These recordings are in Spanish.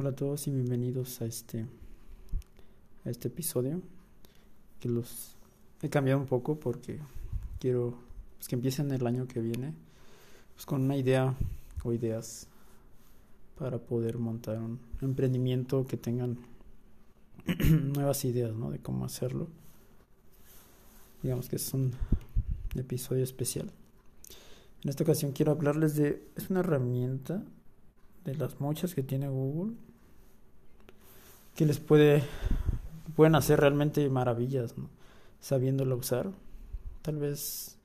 Hola a todos y bienvenidos a este a este episodio que los he cambiado un poco porque quiero pues, que empiecen el año que viene pues, con una idea o ideas para poder montar un emprendimiento que tengan nuevas ideas ¿no? de cómo hacerlo digamos que es un episodio especial en esta ocasión quiero hablarles de es una herramienta de las muchas que tiene Google que les puede pueden hacer realmente maravillas ¿no? sabiéndola usar. Tal vez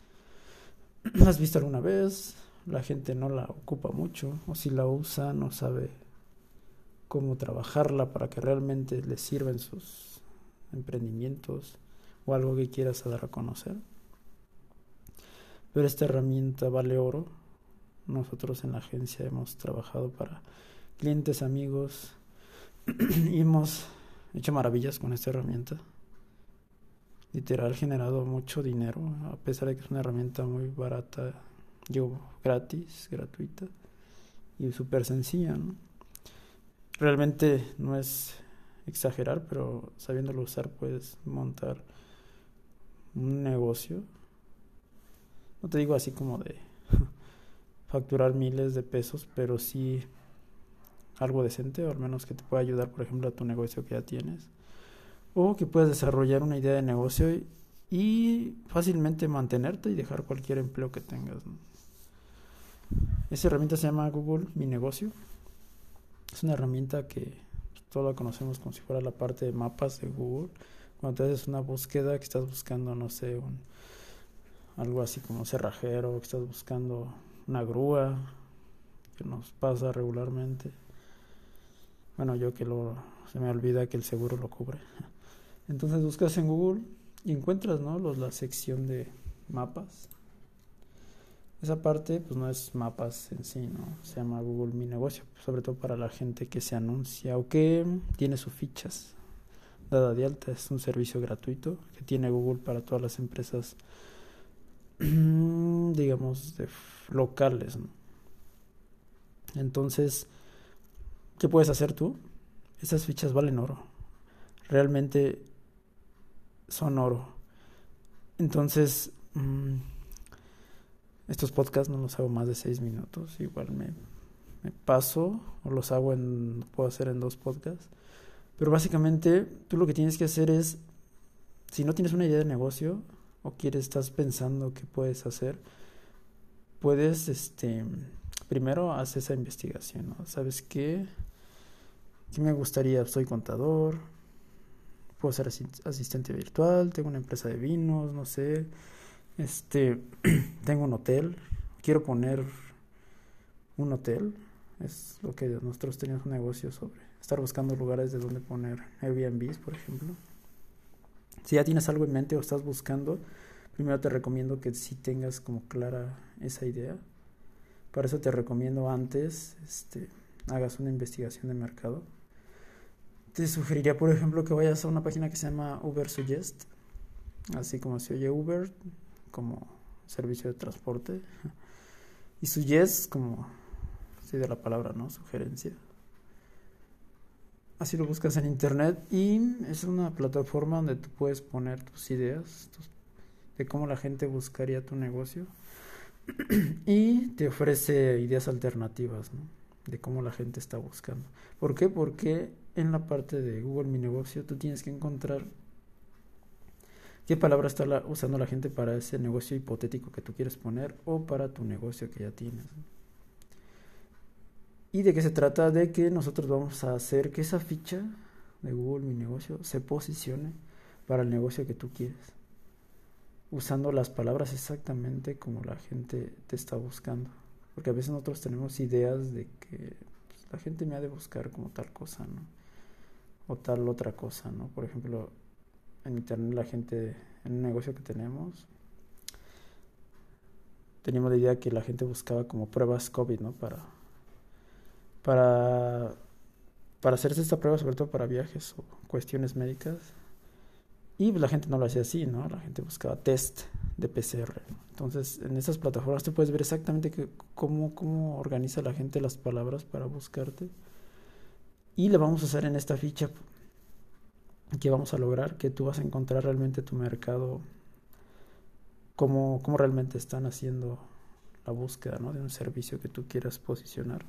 has visto alguna vez la gente no la ocupa mucho o si la usa no sabe cómo trabajarla para que realmente le sirva en sus emprendimientos o algo que quieras dar a conocer. Pero esta herramienta vale oro. Nosotros en la agencia hemos trabajado para clientes, amigos hemos hecho maravillas con esta herramienta. Literal generado mucho dinero, a pesar de que es una herramienta muy barata, yo gratis, gratuita y súper sencilla. Realmente no es exagerar, pero sabiéndolo usar puedes montar un negocio. No te digo así como de facturar miles de pesos, pero sí algo decente, o al menos que te pueda ayudar, por ejemplo, a tu negocio que ya tienes. O que puedas desarrollar una idea de negocio y, fácilmente mantenerte y dejar cualquier empleo que tengas. Esa herramienta se llama Google Mi Negocio. Es una herramienta que todos la conocemos como si fuera la parte de mapas de Google. Cuando te haces una búsqueda que estás buscando, no sé, un, algo así como cerrajero, que estás buscando una grúa que nos pasa regularmente. Bueno, yo que lo se me olvida que el seguro lo cubre. Entonces buscas en Google y encuentras, ¿no? Los, la sección de mapas. Esa parte, pues no es mapas en sí, ¿no? Se llama Google Mi Negocio, sobre todo para la gente que se anuncia o que tiene sus fichas dada de alta. Es un servicio gratuito que tiene Google para todas las empresas, digamos, de locales. ¿no? Entonces, ¿qué puedes hacer tú? Esas fichas valen oro. Realmente son oro. Entonces, mmm, estos podcasts no los hago más de seis minutos. Igual me, me paso o los hago en, puedo hacer en dos podcasts. Pero básicamente tú lo que tienes que hacer es, si no tienes una idea de negocio o quieres, estás pensando qué puedes hacer, puedes, este, primero hacer esa investigación, ¿no? ¿Sabes qué? ¿Qué me gustaría? Soy contador, puedo ser asistente virtual, tengo una empresa de vinos, no sé, este, tengo un hotel, quiero poner un hotel, es lo que nosotros tenemos un negocio sobre estar buscando lugares de donde poner Airbnbs, por ejemplo. Si ya tienes algo en mente o estás buscando, primero te recomiendo que si tengas como clara esa idea. Para eso te recomiendo antes, este, hagas una investigación de mercado. Te sugeriría, por ejemplo, que vayas a una página que se llama Uber Suggest, así como se oye Uber, como servicio de transporte, y Suggest como, sí, de la palabra, ¿no? Sugerencia. Así lo buscas en internet y es una plataforma donde tú puedes poner tus ideas, de cómo la gente buscaría tu negocio y te ofrece ideas alternativas ¿no? de cómo la gente está buscando. ¿Por qué? Porque en la parte de Google Mi Negocio tú tienes que encontrar qué palabra está usando la gente para ese negocio hipotético que tú quieres poner o para tu negocio que ya tienes. ¿Y de qué se trata? De que nosotros vamos a hacer que esa ficha de Google Mi Negocio se posicione para el negocio que tú quieres usando las palabras exactamente como la gente te está buscando. Porque a veces nosotros tenemos ideas de que pues, la gente me ha de buscar como tal cosa, ¿no? O tal otra cosa, ¿no? Por ejemplo, en internet la gente, en un negocio que tenemos, teníamos la idea que la gente buscaba como pruebas COVID, ¿no? Para, para, hacerse esta prueba, sobre todo para viajes o cuestiones médicas y la gente no lo hacía así, ¿no? La gente buscaba test de PCR. Entonces, en esas plataformas tú puedes ver exactamente cómo, cómo organiza la gente las palabras para buscarte. Y le vamos a hacer en esta ficha que vamos a lograr que tú vas a encontrar realmente tu mercado, cómo, realmente están haciendo la búsqueda ¿no? de un servicio que tú quieras posicionar.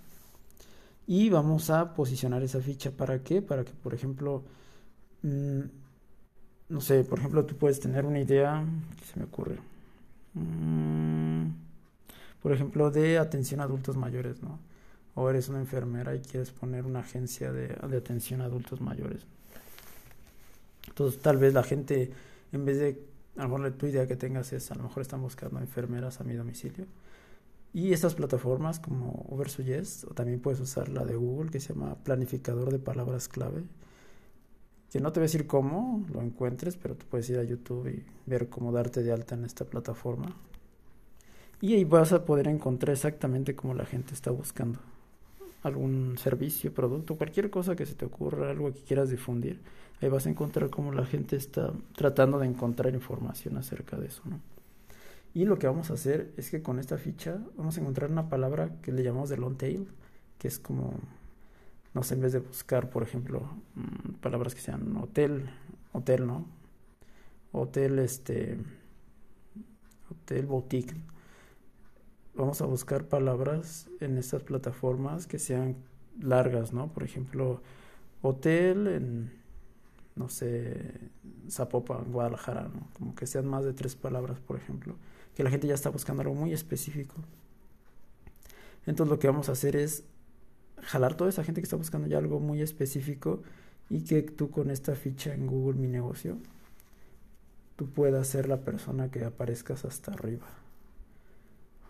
Y vamos a posicionar esa ficha. ¿Para qué? Para que, por ejemplo, mm, no sé, por ejemplo, tú puedes tener una idea, ¿qué se me ocurre? Mm, por ejemplo, de atención a adultos mayores, ¿no? O eres una enfermera y quieres poner una agencia de, atención a adultos mayores. Entonces, tal vez la gente, en vez de, a lo mejor tu idea que tengas es, a lo mejor están buscando enfermeras a mi domicilio. Y estas plataformas como Uber Suggest, o también puedes usar la de Google que se llama Planificador de Palabras Clave que no te voy a decir cómo lo encuentres, pero tú puedes ir a YouTube y ver cómo darte de alta en esta plataforma. Y ahí vas a poder encontrar exactamente cómo la gente está buscando algún servicio, producto, cualquier cosa que se te ocurra, algo que quieras difundir. Ahí vas a encontrar cómo la gente está tratando de encontrar información acerca de eso, ¿no? Y lo que vamos a hacer es que con esta ficha vamos a encontrar una palabra que le llamamos de long tail, que es como no sé, en vez de buscar, por ejemplo, mm, palabras que sean hotel, hotel, ¿no? Hotel, este, hotel boutique. Vamos a buscar palabras en estas plataformas que sean largas, ¿no? Por ejemplo, hotel en, no sé, Zapopan, Guadalajara, ¿no? Como que sean más de tres palabras, por ejemplo. Que la gente ya está buscando algo muy específico. Entonces lo que vamos a hacer es jalar toda esa gente que está buscando ya algo muy específico y que tú con esta ficha en Google Mi Negocio, tú puedas ser la persona que aparezcas hasta arriba.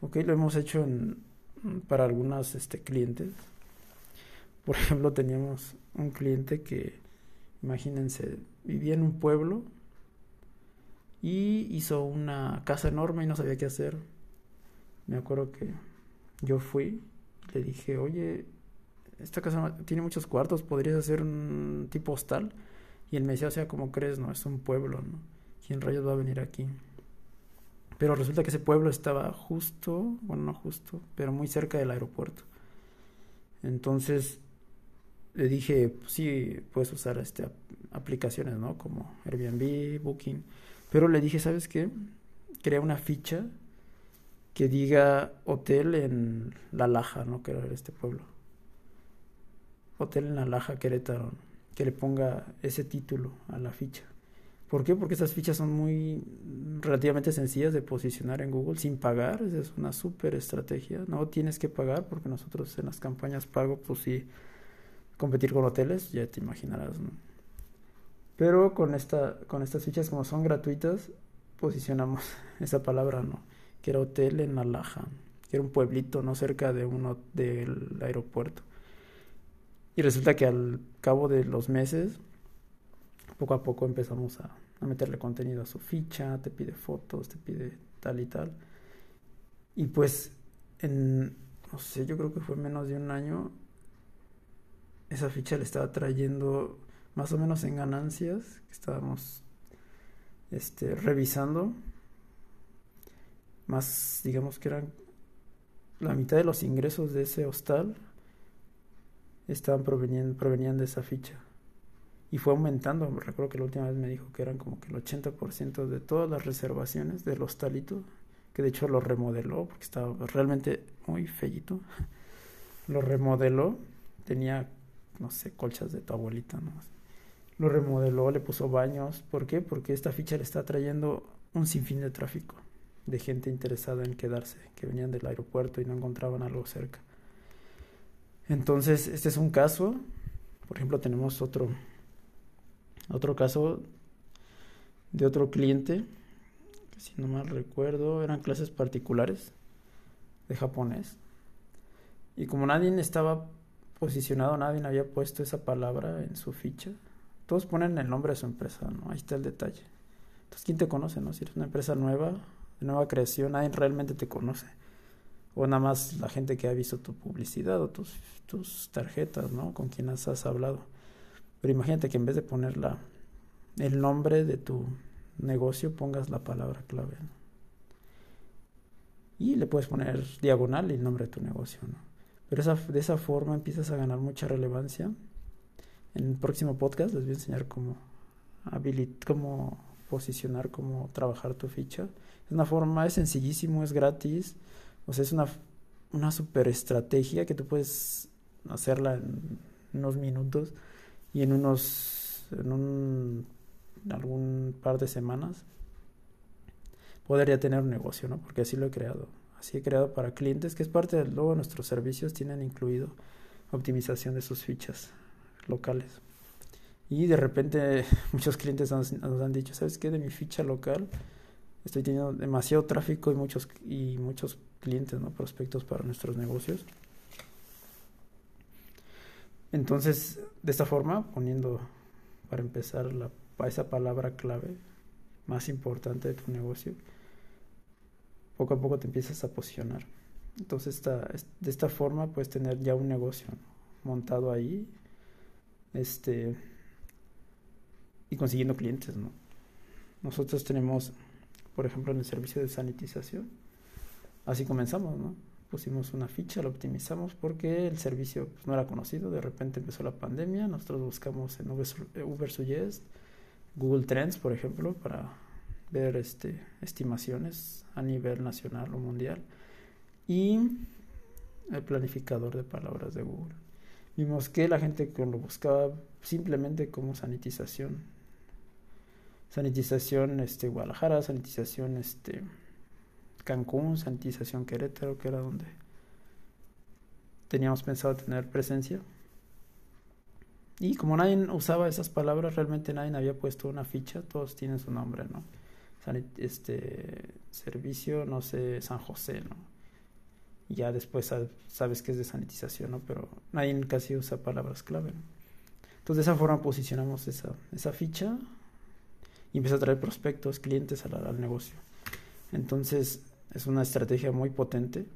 Ok, lo hemos hecho en, para algunos este, clientes. Por ejemplo, teníamos un cliente que, imagínense, vivía en un pueblo y hizo una casa enorme y no sabía qué hacer. Me acuerdo que yo fui, le dije, oye, esta casa tiene muchos cuartos, podrías hacer un tipo hostal. Y él me decía, o sea, ¿cómo crees? No, es un pueblo, ¿no? ¿Quién rayos va a venir aquí? Pero resulta que ese pueblo estaba justo, bueno, no justo, pero muy cerca del aeropuerto. Entonces le dije, pues sí, puedes usar este, aplicaciones, ¿no? Como Airbnb, Booking. Pero le dije, ¿sabes qué? Crea una ficha que diga hotel en La Laja, ¿no? Que era este pueblo hotel en la Laja Querétaro, que le ponga ese título a la ficha. ¿Por qué? Porque esas fichas son muy relativamente sencillas de posicionar en Google sin pagar. Esa es una súper estrategia. No tienes que pagar porque nosotros en las campañas pago, pues sí, competir con hoteles, ya te imaginarás. ¿no? Pero con, esta, con estas fichas, como son gratuitas, posicionamos esa palabra, ¿no? Que era hotel en La Laja, que era un pueblito, no cerca de uno del aeropuerto. Y resulta que al cabo de los meses, poco a poco empezamos a, meterle contenido a su ficha, te pide fotos, te pide tal y tal. Y pues en, no sé, yo creo que fue menos de un año, esa ficha le estaba trayendo más o menos en ganancias que estábamos este, revisando. Más, digamos que eran la mitad de los ingresos de ese hostal estaban proveniendo, provenían de esa ficha. Y fue aumentando, recuerdo que la última vez me dijo que eran como que el 80% de todas las reservaciones del hostalito, que de hecho lo remodeló porque estaba realmente muy fellito. Lo remodeló, tenía, no sé, colchas de tu abuelita, ¿no? Lo remodeló, le puso baños. ¿Por qué? Porque esta ficha le está trayendo un sinfín de tráfico, de gente interesada en quedarse, que venían del aeropuerto y no encontraban algo cerca. Entonces, este es un caso. Por ejemplo, tenemos otro, otro caso de otro cliente, que si no mal recuerdo, eran clases particulares de japonés. Y como nadie estaba posicionado, nadie había puesto esa palabra en su ficha, todos ponen el nombre de su empresa, ¿no? Ahí está el detalle. Entonces, ¿quién te conoce, no? Si eres una empresa nueva, de nueva creación, nadie realmente te conoce o nada más la gente que ha visto tu publicidad o tus, tus tarjetas, ¿no? Con quienes has hablado. Pero imagínate que en vez de poner la, el nombre de tu negocio, pongas la palabra clave. Y le puedes poner diagonal el nombre de tu negocio, ¿no? Pero esa, de esa forma empiezas a ganar mucha relevancia En el próximo podcast les voy a enseñar cómo, cómo posicionar, cómo trabajar tu ficha. Es una forma, es sencillísimo, es gratis. O sea, es una, una super estrategia que tú puedes hacerla en unos minutos y en unos, en un, algún par de semanas podría tener un negocio, ¿no? Porque así lo he creado. Así he creado para clientes, que es parte de luego nuestros servicios tienen incluido optimización de sus fichas locales. Y de repente muchos clientes nos, han dicho, ¿sabes qué? De mi ficha local estoy teniendo demasiado tráfico y muchos, y muchos clientes, ¿no? Prospectos para nuestros negocios. Entonces, de esta forma, poniendo para empezar la, esa palabra clave más importante de tu negocio, poco a poco te empiezas a posicionar. Entonces, de esta forma puedes tener ya un negocio montado ahí este, y consiguiendo clientes. ¿no? Nosotros tenemos, por ejemplo, en el servicio de sanitización, así comenzamos, ¿no? Pusimos una ficha, lo optimizamos porque el servicio pues, no era conocido, de repente empezó la pandemia, nosotros buscamos en Uber, Suggest, Google Trends, por ejemplo, para ver este, estimaciones a nivel nacional o mundial y el planificador de palabras de Google. Vimos que la gente lo buscaba simplemente como sanitización. Sanitización este, Guadalajara, sanitización este, Cancún, sanitización Querétaro, que era donde teníamos pensado tener presencia. Y como nadie usaba esas palabras, realmente nadie había puesto una ficha, todos tienen su nombre, ¿no? este servicio, no sé, San José, ¿no? Ya después sabes que es de sanitización, ¿no? Pero nadie casi usa palabras clave, Entonces de esa forma posicionamos esa, esa ficha y empieza a traer prospectos, clientes al, al negocio. Entonces es una estrategia muy potente.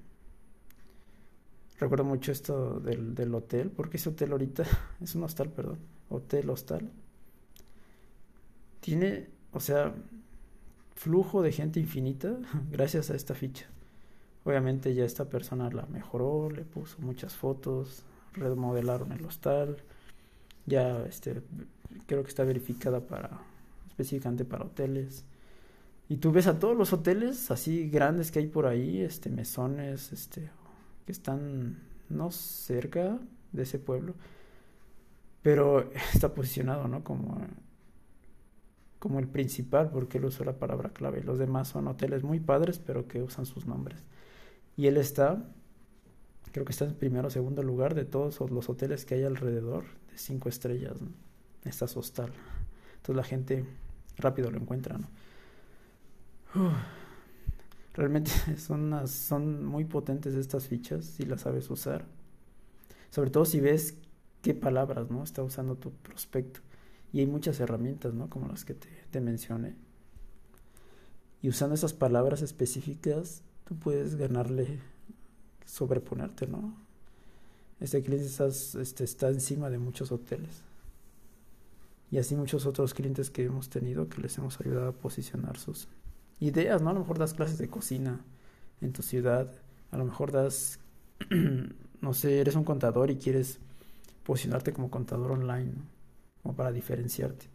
Recuerdo mucho esto del, del hotel, porque ese hotel ahorita es un hostal, perdón, hotel, hostal. Tiene, o sea, flujo de gente infinita gracias a esta ficha. Obviamente ya esta persona la mejoró, le puso muchas fotos, remodelaron el hostal, ya este creo que está verificada para específicamente para hoteles. Y tú ves a todos los hoteles así grandes que hay por ahí, este mesones, este que están no cerca de ese pueblo, pero está posicionado, ¿no? Como como el principal, porque él usó la palabra clave. Los demás son hoteles muy padres, pero que usan sus nombres. Y él está, creo que está en primero o segundo lugar de todos los hoteles que hay alrededor, de cinco estrellas. ¿no? Está hostal. Entonces la gente rápido lo encuentra, ¿no? Realmente son, son muy potentes estas fichas si las sabes usar. Sobre todo si ves qué palabras ¿no? está usando tu prospecto. Y hay muchas herramientas, ¿no? Como las que te, mencioné. Y usando esas palabras específicas, tú puedes ganarle, sobreponerte, ¿no? Este cliente está, este, está encima de muchos hoteles. Y así muchos otros clientes que hemos tenido que les hemos ayudado a posicionar sus ideas, ¿no? A lo mejor das clases de cocina en tu ciudad. A lo mejor das, no sé, eres un contador y quieres posicionarte como contador online, como para diferenciarte.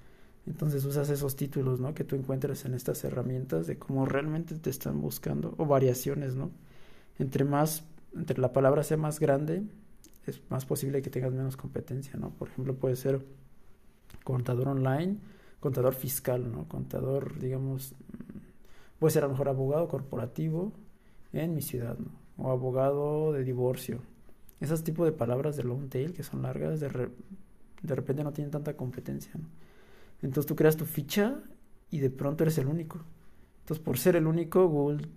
Entonces usas esos títulos, ¿no? Que tú encuentres en estas herramientas de cómo realmente te están buscando o variaciones, ¿no? Entre más, entre la palabra sea más grande, es más posible que tengas menos competencia, ¿no? Por ejemplo, puede ser contador online, contador fiscal, ¿no? Contador, digamos, puede ser a lo mejor abogado corporativo en mi ciudad. O abogado de divorcio. Esos tipos de palabras de long tail que son largas, de de repente no tienen tanta competencia. Entonces tú creas tu ficha y de pronto eres el único. Entonces por ser el único, Google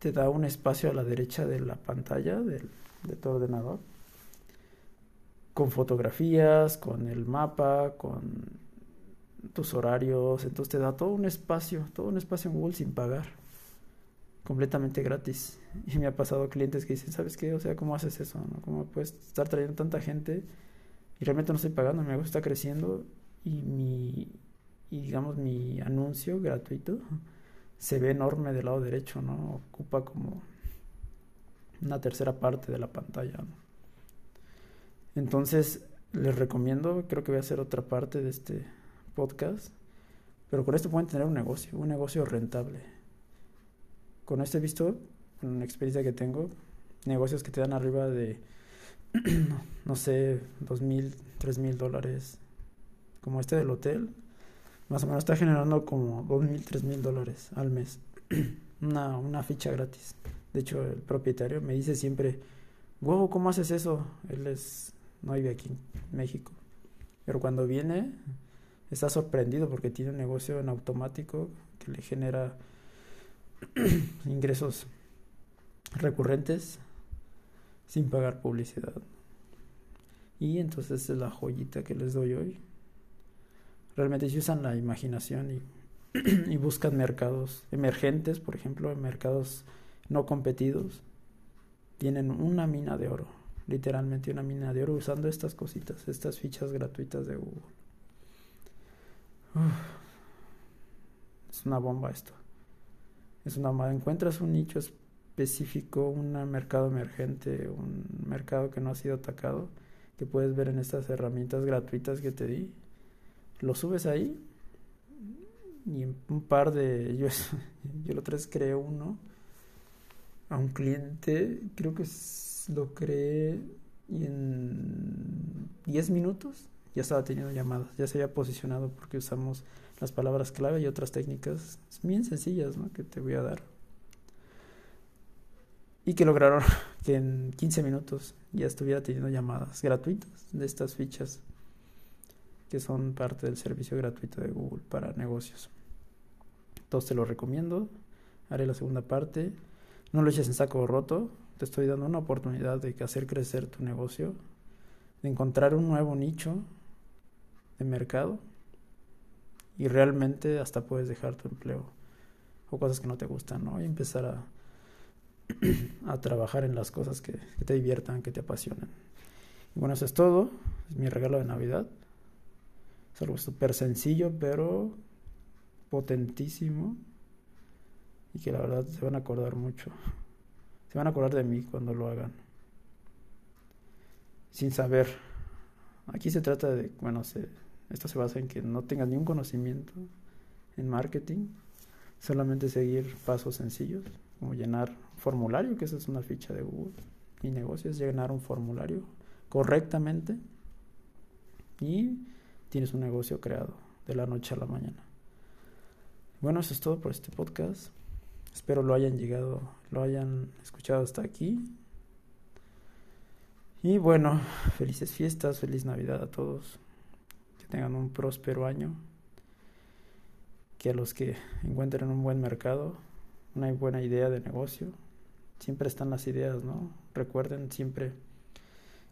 te da un espacio a la derecha de la pantalla del, de tu ordenador con fotografías, con el mapa, con tus horarios, entonces te da todo un espacio, todo un espacio en Google sin pagar, completamente gratis. Y me ha pasado clientes que dicen, ¿sabes qué? O sea, ¿cómo haces eso? No? ¿Cómo puedes estar trayendo tanta gente y realmente no estoy pagando, mi negocio está creciendo y mi, y digamos, mi anuncio gratuito se ve enorme del lado derecho, ¿no? Ocupa como una tercera parte de la pantalla, Entonces, les recomiendo, creo que voy a hacer otra parte de este podcast, pero con esto pueden tener un negocio, un negocio rentable. Con esto he visto, con una experiencia que tengo, negocios que te dan arriba de, no sé, dos mil, tres mil dólares, como este del hotel, más o menos está generando como dos mil, tres mil dólares al mes. una, una ficha gratis. De hecho, el propietario me dice siempre, wow, ¿cómo haces eso? Él es, no vive aquí en México. Pero cuando viene, está sorprendido porque tiene un negocio en automático que le genera ingresos recurrentes sin pagar publicidad. Y entonces es la joyita que les doy hoy. Realmente si usan la imaginación y, buscan mercados emergentes, por ejemplo, mercados no competidos, tienen una mina de oro, literalmente una mina de oro usando estas cositas, estas fichas gratuitas de Google. Es una bomba esto. Es una bomba. Encuentras un nicho específico, un mercado emergente, un mercado que no ha sido atacado, que puedes ver en estas herramientas gratuitas que te di. Lo subes ahí y un par de... Yo, yo lo tres creé uno a un cliente, creo que lo creé y en 10 minutos ya estaba teniendo llamadas, ya se había posicionado porque usamos las palabras clave y otras técnicas bien sencillas ¿no? que te voy a dar. Y que lograron que en 15 minutos ya estuviera teniendo llamadas gratuitas de estas fichas que son parte del servicio gratuito de Google para negocios. Entonces te lo recomiendo. Haré la segunda parte. No lo eches en saco roto. Te estoy dando una oportunidad de hacer crecer tu negocio, de encontrar un nuevo nicho de mercado y realmente hasta puedes dejar tu empleo o cosas que no te gustan, ¿no? Y empezar a, a trabajar en las cosas que, te diviertan, que te apasionan. Y bueno, eso es todo. Es mi regalo de Navidad. Es algo súper sencillo, pero potentísimo y que la verdad se van a acordar mucho. Se van a acordar de mí cuando lo hagan. Sin saber. Aquí se trata de, bueno, se, esto se basa en que no tengas ningún conocimiento en marketing, solamente seguir pasos sencillos, como llenar formulario, que esa es una ficha de Google. Mi negocio es llenar un formulario correctamente y tienes un negocio creado de la noche a la mañana. Bueno, eso es todo por este podcast. Espero lo hayan llegado, lo hayan escuchado hasta aquí. Y bueno, felices fiestas, feliz Navidad a todos. Tengan un próspero año. Que a los que encuentren un buen mercado, una buena idea de negocio, siempre están las ideas, ¿no? Recuerden siempre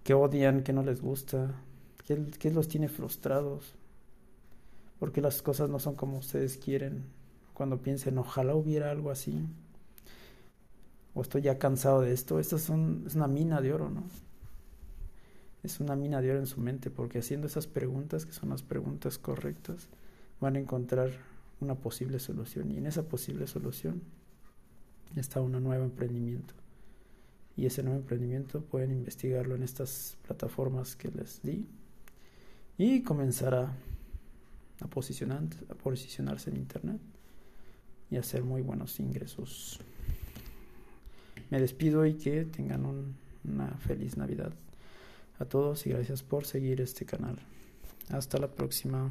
que odian, que no les gusta, que, los tiene frustrados, porque las cosas no son como ustedes quieren cuando piensen, ojalá hubiera algo así, o estoy ya cansado de esto, esto son, es una mina de oro, ¿no? Es una mina de oro en su mente, porque haciendo esas preguntas, que son las preguntas correctas, van a encontrar una posible solución, y en esa posible solución está un nuevo emprendimiento. Y ese nuevo emprendimiento pueden investigarlo en estas plataformas que les di y comenzar a, a posicionarse en Internet y hacer muy buenos ingresos. Me despido y que tengan una feliz Navidad a todos y gracias por seguir este canal. Hasta la próxima.